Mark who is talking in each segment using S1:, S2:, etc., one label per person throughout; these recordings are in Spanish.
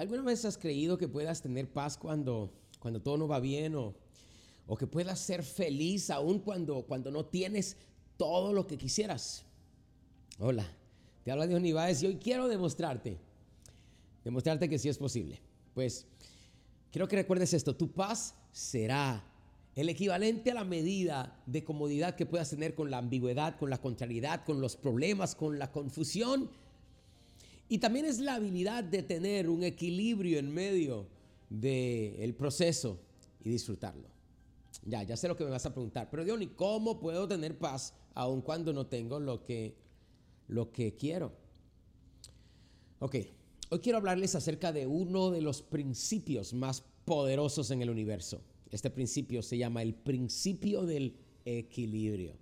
S1: ¿Alguna vez has creído que puedas tener paz cuando, cuando todo no va bien o, o que puedas ser feliz aún cuando, cuando no tienes todo lo que quisieras? Hola, te habla Dios Niváez y hoy quiero demostrarte, demostrarte que sí es posible. Pues quiero que recuerdes esto, tu paz será el equivalente a la medida de comodidad que puedas tener con la ambigüedad, con la contrariedad, con los problemas, con la confusión. Y también es la habilidad de tener un equilibrio en medio del proceso y disfrutarlo. Ya, ya sé lo que me vas a preguntar, pero Dios, ¿y cómo puedo tener paz aun cuando no tengo lo que, lo que quiero? Ok, hoy quiero hablarles acerca de uno de los principios más poderosos en el universo. Este principio se llama el principio del equilibrio.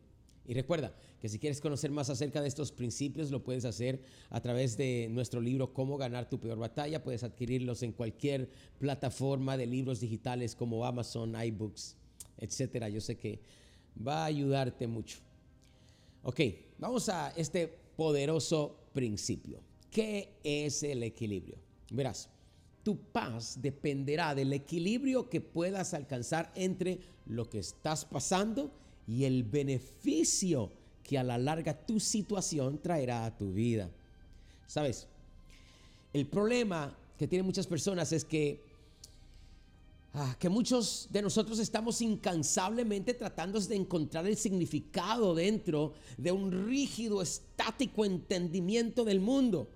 S1: Y recuerda que si quieres conocer más acerca de estos principios, lo puedes hacer a través de nuestro libro Cómo ganar tu peor batalla. Puedes adquirirlos en cualquier plataforma de libros digitales como Amazon, iBooks, etcétera. Yo sé que va a ayudarte mucho. Ok, vamos a este poderoso principio. ¿Qué es el equilibrio? Verás, tu paz dependerá del equilibrio que puedas alcanzar entre lo que estás pasando y el beneficio que a la larga tu situación traerá a tu vida. ¿Sabes? El problema que tienen muchas personas es que ah, que muchos de nosotros estamos incansablemente tratando de encontrar el significado dentro de un rígido, estático entendimiento del mundo.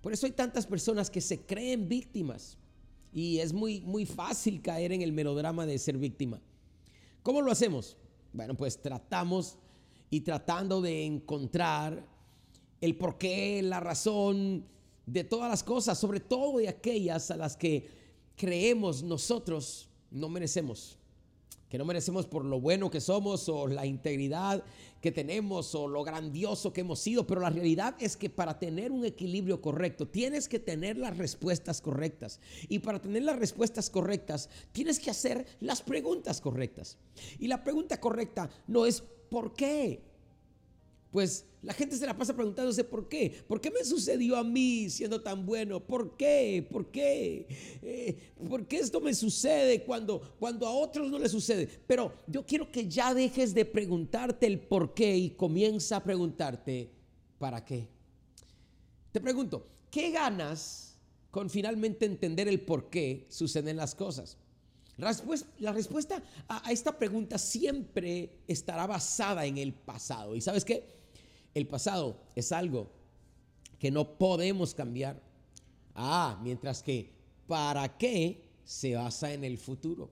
S1: Por eso hay tantas personas que se creen víctimas y es muy, muy fácil caer en el melodrama de ser víctima. ¿Cómo lo hacemos? Bueno, pues tratamos y tratando de encontrar el porqué, la razón de todas las cosas, sobre todo de aquellas a las que creemos nosotros no merecemos que no merecemos por lo bueno que somos o la integridad que tenemos o lo grandioso que hemos sido, pero la realidad es que para tener un equilibrio correcto tienes que tener las respuestas correctas. Y para tener las respuestas correctas tienes que hacer las preguntas correctas. Y la pregunta correcta no es ¿por qué? Pues la gente se la pasa preguntándose por qué. ¿Por qué me sucedió a mí siendo tan bueno? ¿Por qué? ¿Por qué? Eh, ¿Por qué esto me sucede cuando, cuando a otros no les sucede? Pero yo quiero que ya dejes de preguntarte el por qué y comienza a preguntarte ¿para qué? Te pregunto, ¿qué ganas con finalmente entender el por qué suceden las cosas? La respuesta, a esta pregunta siempre estará basada en el pasado. ¿Y sabes qué? El pasado es algo que no podemos cambiar. Ah, mientras que para qué se basa en el futuro.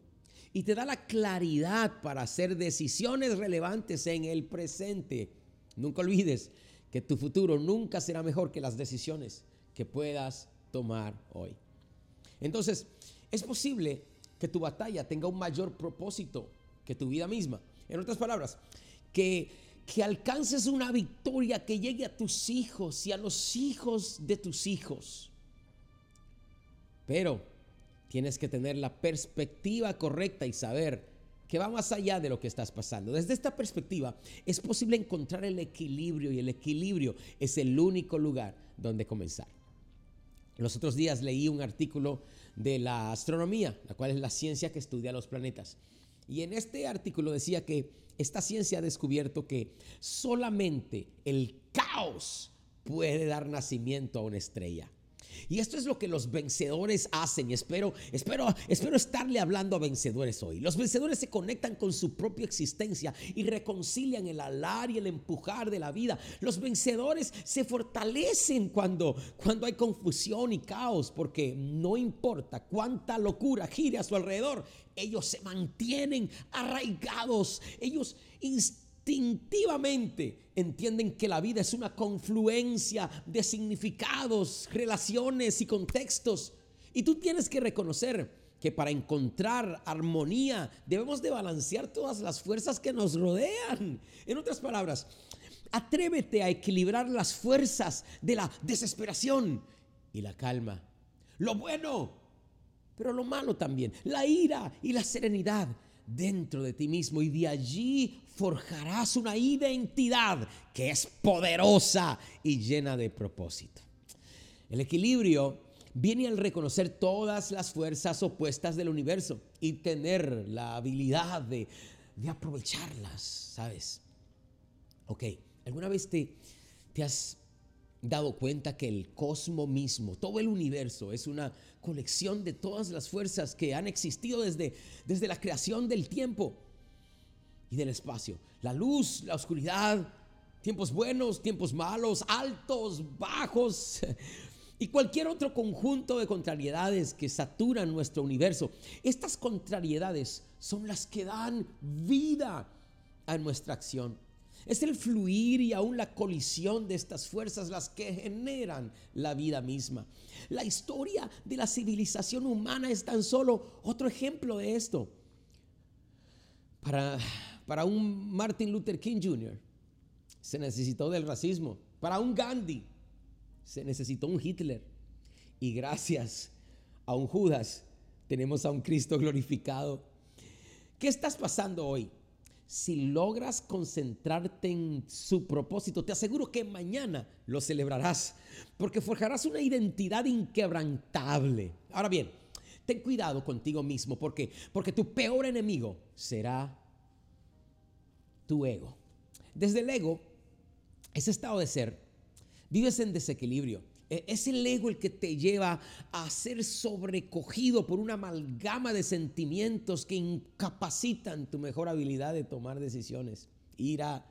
S1: Y te da la claridad para hacer decisiones relevantes en el presente. Nunca olvides que tu futuro nunca será mejor que las decisiones que puedas tomar hoy. Entonces, es posible que tu batalla tenga un mayor propósito que tu vida misma. En otras palabras, que que alcances una victoria que llegue a tus hijos y a los hijos de tus hijos. Pero tienes que tener la perspectiva correcta y saber que va más allá de lo que estás pasando. Desde esta perspectiva es posible encontrar el equilibrio y el equilibrio es el único lugar donde comenzar. Los otros días leí un artículo de la astronomía, la cual es la ciencia que estudia los planetas. Y en este artículo decía que esta ciencia ha descubierto que solamente el caos puede dar nacimiento a una estrella. Y esto es lo que los vencedores hacen. Y espero, espero, espero estarle hablando a vencedores hoy. Los vencedores se conectan con su propia existencia y reconcilian el alar y el empujar de la vida. Los vencedores se fortalecen cuando, cuando hay confusión y caos, porque no importa cuánta locura gire a su alrededor, ellos se mantienen arraigados. Ellos instintivamente entienden que la vida es una confluencia de significados, relaciones y contextos. Y tú tienes que reconocer que para encontrar armonía debemos de balancear todas las fuerzas que nos rodean. En otras palabras, atrévete a equilibrar las fuerzas de la desesperación y la calma. Lo bueno, pero lo malo también. La ira y la serenidad dentro de ti mismo y de allí forjarás una identidad que es poderosa y llena de propósito. El equilibrio viene al reconocer todas las fuerzas opuestas del universo y tener la habilidad de, de aprovecharlas, ¿sabes? Ok, ¿alguna vez te, te has dado cuenta que el cosmos mismo, todo el universo, es una colección de todas las fuerzas que han existido desde, desde la creación del tiempo y del espacio. La luz, la oscuridad, tiempos buenos, tiempos malos, altos, bajos y cualquier otro conjunto de contrariedades que saturan nuestro universo. Estas contrariedades son las que dan vida a nuestra acción. Es el fluir y aún la colisión de estas fuerzas las que generan la vida misma. La historia de la civilización humana es tan solo otro ejemplo de esto. Para, para un Martin Luther King Jr. se necesitó del racismo. Para un Gandhi se necesitó un Hitler. Y gracias a un Judas tenemos a un Cristo glorificado. ¿Qué estás pasando hoy? Si logras concentrarte en su propósito, te aseguro que mañana lo celebrarás, porque forjarás una identidad inquebrantable. Ahora bien, ten cuidado contigo mismo, porque porque tu peor enemigo será tu ego. Desde el ego, ese estado de ser, vives en desequilibrio. E, es el ego el que te lleva a ser sobrecogido por una amalgama de sentimientos que incapacitan tu mejor habilidad de tomar decisiones. Ira,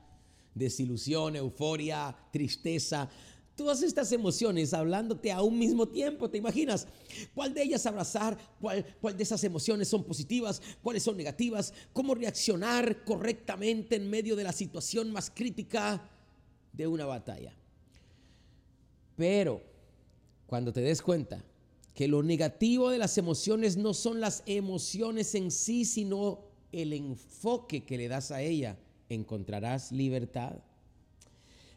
S1: desilusión, euforia, tristeza. Todas estas emociones hablándote a un mismo tiempo, ¿te imaginas? ¿Cuál de ellas abrazar? ¿Cuál, ¿Cuál de esas emociones son positivas? ¿Cuáles son negativas? ¿Cómo reaccionar correctamente en medio de la situación más crítica de una batalla? Pero cuando te des cuenta que lo negativo de las emociones no son las emociones en sí, sino el enfoque que le das a ella, encontrarás libertad.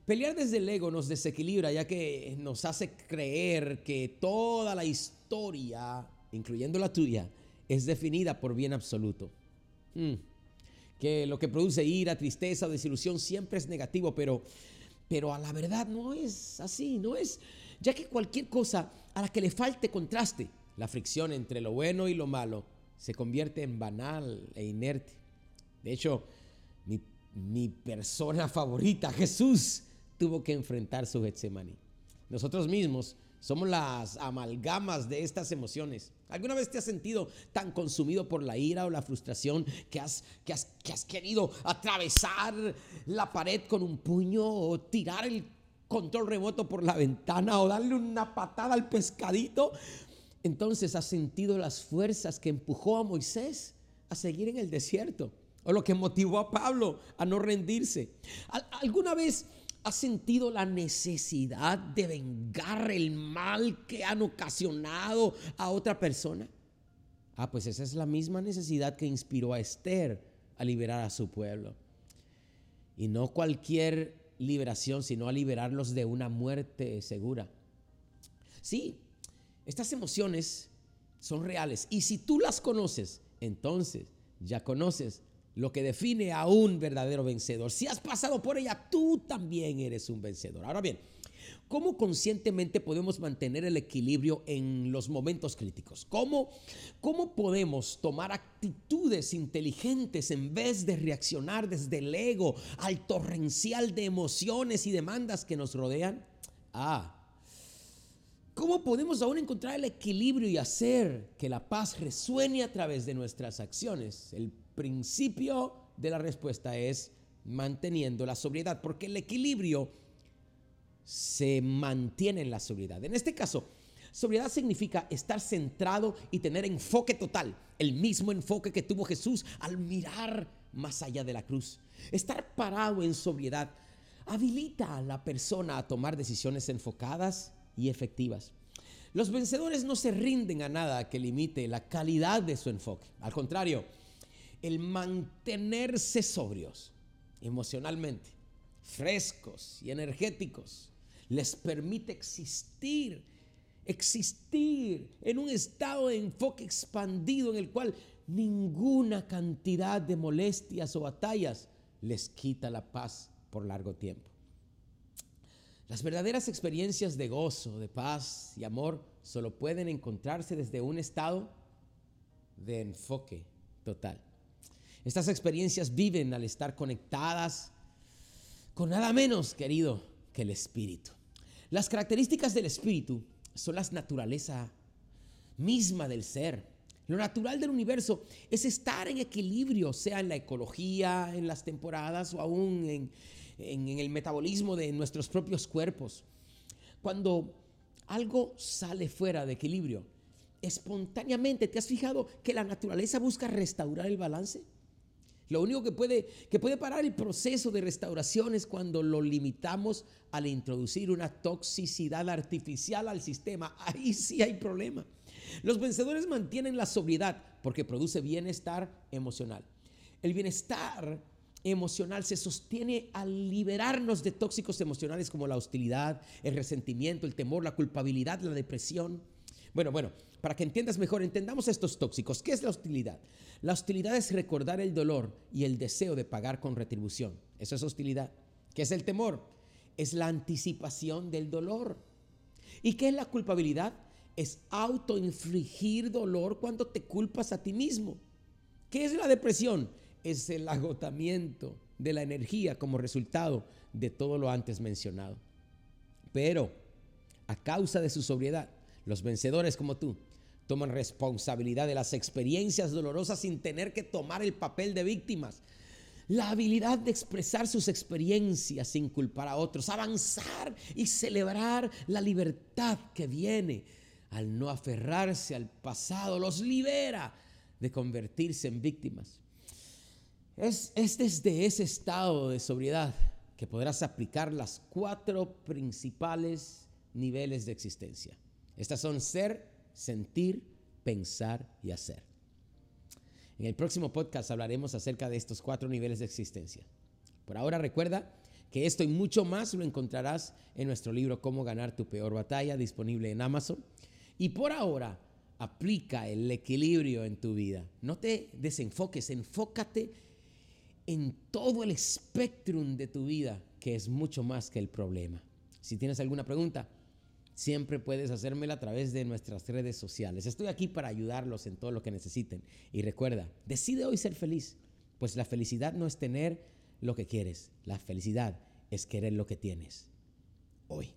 S1: Pelear desde el ego nos desequilibra ya que nos hace creer que toda la historia, incluyendo la tuya, es definida por bien absoluto. Hmm. Que lo que produce ira, tristeza desilusión siempre es negativo, pero, pero a la verdad no es así, no es ya que cualquier cosa a la que le falte contraste, la fricción entre lo bueno y lo malo, se convierte en banal e inerte. De hecho, mi, persona favorita, Jesús, tuvo que enfrentar su Getsemaní. Nosotros mismos somos las amalgamas de estas emociones. ¿Alguna vez te has sentido tan consumido por la ira o la frustración que has, que has, que has querido atravesar la pared con un puño o tirar el control remoto por la ventana o darle una patada al pescadito, entonces has sentido las fuerzas que empujó a Moisés a seguir en el desierto o lo que motivó a Pablo a no rendirse. ¿Alguna vez has sentido la necesidad de vengar el mal que han ocasionado a otra persona? Ah, pues esa es la misma necesidad que inspiró a Esther a liberar a su pueblo. Y no cualquier liberación, sino a liberarlos de una muerte segura. Sí, estas emociones son reales y si tú las conoces, entonces ya conoces lo que define a un verdadero vencedor. Si has pasado por ella, tú también eres un vencedor. Ahora bien, ¿Cómo conscientemente podemos mantener el equilibrio en los momentos críticos? ¿Cómo, ¿Cómo podemos tomar actitudes inteligentes en vez de reaccionar desde el ego al torrencial de emociones y demandas que nos rodean? Ah, ¿Cómo podemos aún encontrar el equilibrio y hacer que la paz resuene a través de nuestras acciones? El principio de la respuesta es manteniendo la sobriedad, porque el equilibrio se mantiene en la sobriedad. En este caso, sobriedad significa estar centrado y tener enfoque total, el mismo enfoque que tuvo Jesús al mirar más allá de la cruz. Estar parado en sobriedad habilita a la persona a tomar decisiones enfocadas y efectivas. Los vencedores no se rinden a nada que limite la calidad de su enfoque. Al contrario, el mantenerse sobrios emocionalmente, frescos y energéticos, les permite existir, existir en un estado de enfoque expandido en el cual ninguna cantidad de molestias o batallas les quita la paz por largo tiempo. Las verdaderas experiencias de gozo, de paz y amor solo pueden encontrarse desde un estado de enfoque total. Estas experiencias viven al estar conectadas con nada menos, querido, que el espíritu. Las características del espíritu son la naturaleza misma del ser. Lo natural del universo es estar en equilibrio, sea en la ecología, en las temporadas o aún en, en el metabolismo de nuestros propios cuerpos. Cuando algo sale fuera de equilibrio, espontáneamente, ¿te has fijado que la naturaleza busca restaurar el balance? Lo único que puede, que puede parar el proceso de restauración es cuando lo limitamos al introducir una toxicidad artificial al sistema. Ahí sí hay problema. Los vencedores mantienen la sobriedad porque produce bienestar emocional. El bienestar emocional se sostiene al liberarnos de tóxicos emocionales como la hostilidad, el resentimiento, el temor, la culpabilidad, la depresión. Bueno, bueno, para que entiendas mejor, entendamos estos tóxicos. ¿Qué es la hostilidad? La hostilidad es recordar el dolor y el deseo de pagar con retribución. Eso es hostilidad. ¿Qué es el temor? Es la anticipación del dolor. ¿Y qué es la culpabilidad? Es autoinfligir dolor cuando te culpas a ti mismo. ¿Qué es la depresión? Es el agotamiento de la energía como resultado de todo lo antes mencionado. Pero, a causa de su sobriedad, los vencedores como tú toman responsabilidad de las experiencias dolorosas sin tener que tomar el papel de víctimas. La habilidad de expresar sus experiencias sin culpar a otros, avanzar y celebrar la libertad que viene al no aferrarse al pasado, los libera de convertirse en víctimas. Es, es desde ese estado de sobriedad que podrás aplicar las cuatro principales niveles de existencia. Estas son ser, sentir, pensar y hacer. En el próximo podcast hablaremos acerca de estos cuatro niveles de existencia. Por ahora recuerda que esto y mucho más lo encontrarás en nuestro libro Cómo ganar tu peor batalla, disponible en Amazon. Y por ahora, aplica el equilibrio en tu vida. No te desenfoques, enfócate en todo el espectro de tu vida, que es mucho más que el problema. Si tienes alguna pregunta, siempre puedes hacérmela a través de nuestras redes sociales. Estoy aquí para ayudarlos en todo lo que necesiten. Y recuerda, decide hoy ser feliz, pues la felicidad no es tener lo que quieres, la felicidad es querer lo que tienes hoy.